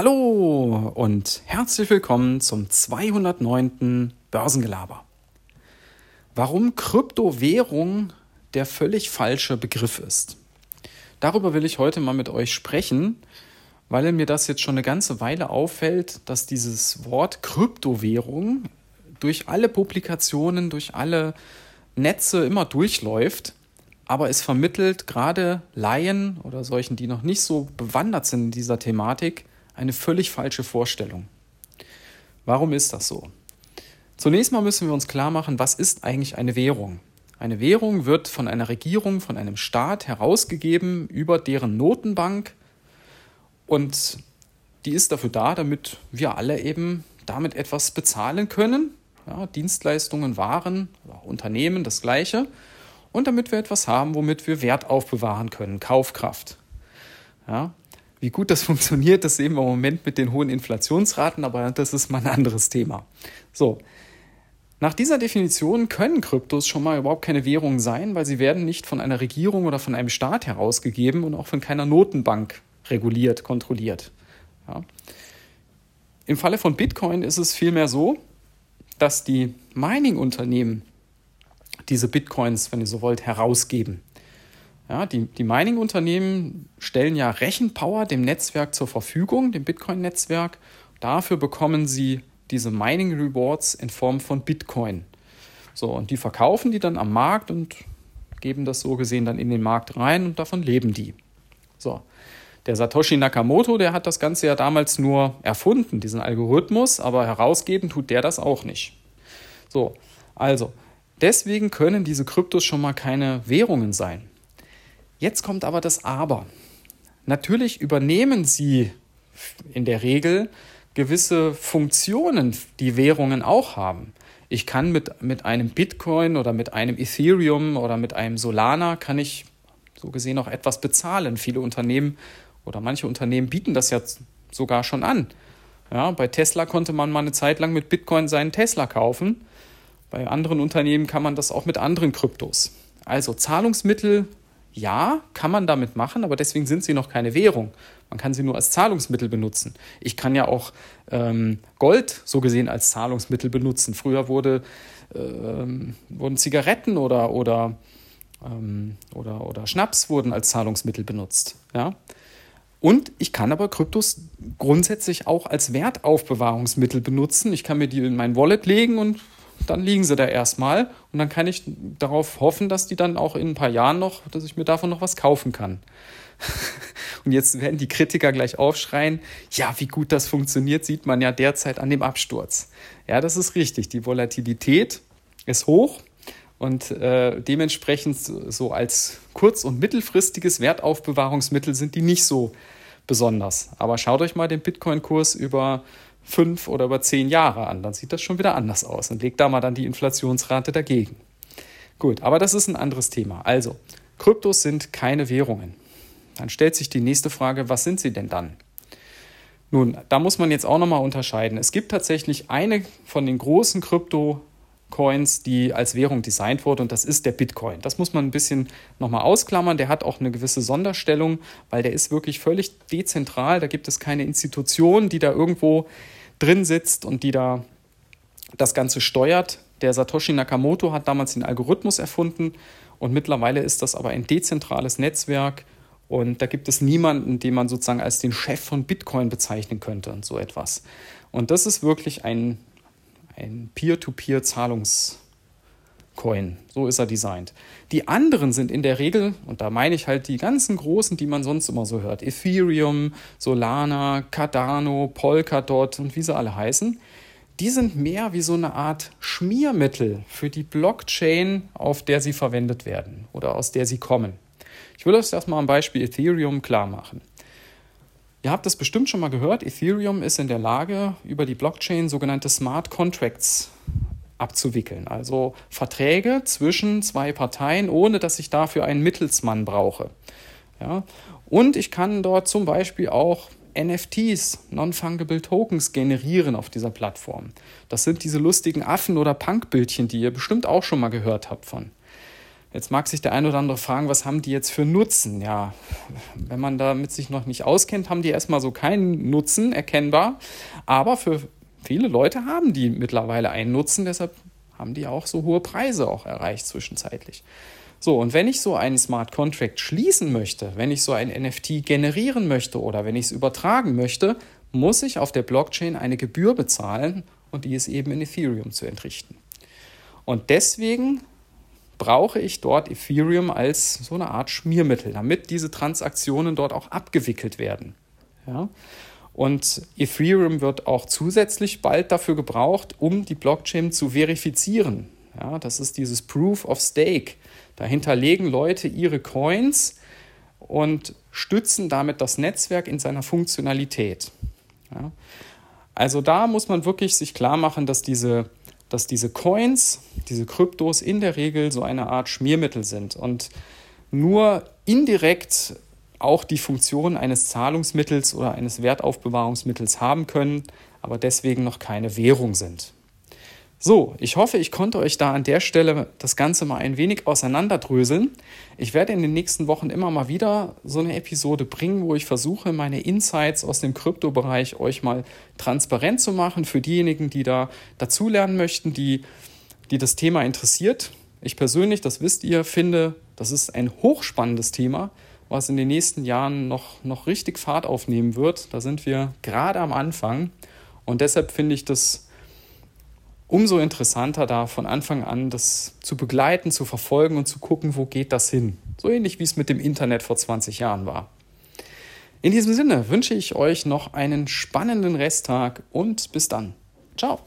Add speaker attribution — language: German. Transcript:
Speaker 1: Hallo und herzlich willkommen zum 209. Börsengelaber. Warum Kryptowährung der völlig falsche Begriff ist. Darüber will ich heute mal mit euch sprechen, weil mir das jetzt schon eine ganze Weile auffällt, dass dieses Wort Kryptowährung durch alle Publikationen, durch alle Netze immer durchläuft, aber es vermittelt gerade Laien oder solchen, die noch nicht so bewandert sind in dieser Thematik, eine völlig falsche Vorstellung. Warum ist das so? Zunächst mal müssen wir uns klar machen, was ist eigentlich eine Währung? Eine Währung wird von einer Regierung, von einem Staat herausgegeben über deren Notenbank und die ist dafür da, damit wir alle eben damit etwas bezahlen können. Ja, Dienstleistungen, Waren, Unternehmen, das gleiche. Und damit wir etwas haben, womit wir Wert aufbewahren können, Kaufkraft. Ja, wie gut das funktioniert, das sehen wir im Moment mit den hohen Inflationsraten, aber das ist mal ein anderes Thema. So. Nach dieser Definition können Kryptos schon mal überhaupt keine Währungen sein, weil sie werden nicht von einer Regierung oder von einem Staat herausgegeben und auch von keiner Notenbank reguliert, kontrolliert. Ja. Im Falle von Bitcoin ist es vielmehr so, dass die Mining-Unternehmen diese Bitcoins, wenn ihr so wollt, herausgeben. Ja, die, die Mining-Unternehmen stellen ja Rechenpower dem Netzwerk zur Verfügung, dem Bitcoin-Netzwerk. Dafür bekommen sie diese Mining Rewards in Form von Bitcoin. So, und die verkaufen die dann am Markt und geben das so gesehen dann in den Markt rein und davon leben die. So. Der Satoshi Nakamoto, der hat das Ganze ja damals nur erfunden, diesen Algorithmus, aber herausgeben tut der das auch nicht. So, also, deswegen können diese Kryptos schon mal keine Währungen sein. Jetzt kommt aber das Aber. Natürlich übernehmen sie in der Regel gewisse Funktionen, die Währungen auch haben. Ich kann mit, mit einem Bitcoin oder mit einem Ethereum oder mit einem Solana kann ich so gesehen auch etwas bezahlen. Viele Unternehmen oder manche Unternehmen bieten das ja sogar schon an. Ja, bei Tesla konnte man mal eine Zeit lang mit Bitcoin seinen Tesla kaufen. Bei anderen Unternehmen kann man das auch mit anderen Kryptos. Also Zahlungsmittel ja, kann man damit machen, aber deswegen sind sie noch keine Währung. Man kann sie nur als Zahlungsmittel benutzen. Ich kann ja auch ähm, Gold so gesehen als Zahlungsmittel benutzen. Früher wurde, ähm, wurden Zigaretten oder, oder, ähm, oder, oder Schnaps wurden als Zahlungsmittel benutzt. Ja? Und ich kann aber Kryptos grundsätzlich auch als Wertaufbewahrungsmittel benutzen. Ich kann mir die in mein Wallet legen und dann liegen sie da erstmal und dann kann ich darauf hoffen, dass die dann auch in ein paar Jahren noch, dass ich mir davon noch was kaufen kann. und jetzt werden die Kritiker gleich aufschreien, ja, wie gut das funktioniert, sieht man ja derzeit an dem Absturz. Ja, das ist richtig. Die Volatilität ist hoch und äh, dementsprechend so als kurz- und mittelfristiges Wertaufbewahrungsmittel sind die nicht so besonders. Aber schaut euch mal den Bitcoin-Kurs über fünf oder über zehn Jahre an. Dann sieht das schon wieder anders aus und legt da mal dann die Inflationsrate dagegen. Gut, aber das ist ein anderes Thema. Also, Kryptos sind keine Währungen. Dann stellt sich die nächste Frage, was sind sie denn dann? Nun, da muss man jetzt auch nochmal unterscheiden. Es gibt tatsächlich eine von den großen Krypto- Coins, die als Währung designt wurde und das ist der Bitcoin. Das muss man ein bisschen nochmal ausklammern. Der hat auch eine gewisse Sonderstellung, weil der ist wirklich völlig dezentral. Da gibt es keine Institution, die da irgendwo drin sitzt und die da das Ganze steuert. Der Satoshi Nakamoto hat damals den Algorithmus erfunden und mittlerweile ist das aber ein dezentrales Netzwerk und da gibt es niemanden, den man sozusagen als den Chef von Bitcoin bezeichnen könnte und so etwas. Und das ist wirklich ein, ein Peer-to-Peer-Zahlungs- Coin. So ist er designt. Die anderen sind in der Regel, und da meine ich halt die ganzen großen, die man sonst immer so hört: Ethereum, Solana, Cardano, Polkadot und wie sie alle heißen. Die sind mehr wie so eine Art Schmiermittel für die Blockchain, auf der sie verwendet werden oder aus der sie kommen. Ich will das mal am Beispiel Ethereum klar machen. Ihr habt das bestimmt schon mal gehört. Ethereum ist in der Lage, über die Blockchain sogenannte Smart Contracts abzuwickeln. Also Verträge zwischen zwei Parteien, ohne dass ich dafür einen Mittelsmann brauche. Ja? Und ich kann dort zum Beispiel auch NFTs, Non-Fungible Tokens, generieren auf dieser Plattform. Das sind diese lustigen Affen- oder Punkbildchen, die ihr bestimmt auch schon mal gehört habt von. Jetzt mag sich der eine oder andere fragen, was haben die jetzt für Nutzen? Ja, wenn man damit sich noch nicht auskennt, haben die erstmal so keinen Nutzen erkennbar. Aber für viele Leute haben die mittlerweile einen Nutzen, deshalb haben die auch so hohe Preise auch erreicht zwischenzeitlich. So, und wenn ich so einen Smart Contract schließen möchte, wenn ich so ein NFT generieren möchte oder wenn ich es übertragen möchte, muss ich auf der Blockchain eine Gebühr bezahlen und die ist eben in Ethereum zu entrichten. Und deswegen brauche ich dort Ethereum als so eine Art Schmiermittel, damit diese Transaktionen dort auch abgewickelt werden. Ja? Und Ethereum wird auch zusätzlich bald dafür gebraucht, um die Blockchain zu verifizieren. Ja, das ist dieses Proof of Stake. Dahinter legen Leute ihre Coins und stützen damit das Netzwerk in seiner Funktionalität. Ja. Also da muss man wirklich sich klar machen, dass diese, dass diese Coins, diese Kryptos in der Regel so eine Art Schmiermittel sind und nur indirekt auch die Funktion eines Zahlungsmittels oder eines Wertaufbewahrungsmittels haben können, aber deswegen noch keine Währung sind. So, ich hoffe, ich konnte euch da an der Stelle das Ganze mal ein wenig auseinanderdröseln. Ich werde in den nächsten Wochen immer mal wieder so eine Episode bringen, wo ich versuche, meine Insights aus dem Kryptobereich euch mal transparent zu machen für diejenigen, die da dazulernen möchten, die, die das Thema interessiert. Ich persönlich, das wisst ihr, finde, das ist ein hochspannendes Thema, was in den nächsten Jahren noch, noch richtig Fahrt aufnehmen wird. Da sind wir gerade am Anfang. Und deshalb finde ich das umso interessanter da von Anfang an das zu begleiten, zu verfolgen und zu gucken, wo geht das hin. So ähnlich wie es mit dem Internet vor 20 Jahren war. In diesem Sinne wünsche ich euch noch einen spannenden Resttag und bis dann. Ciao.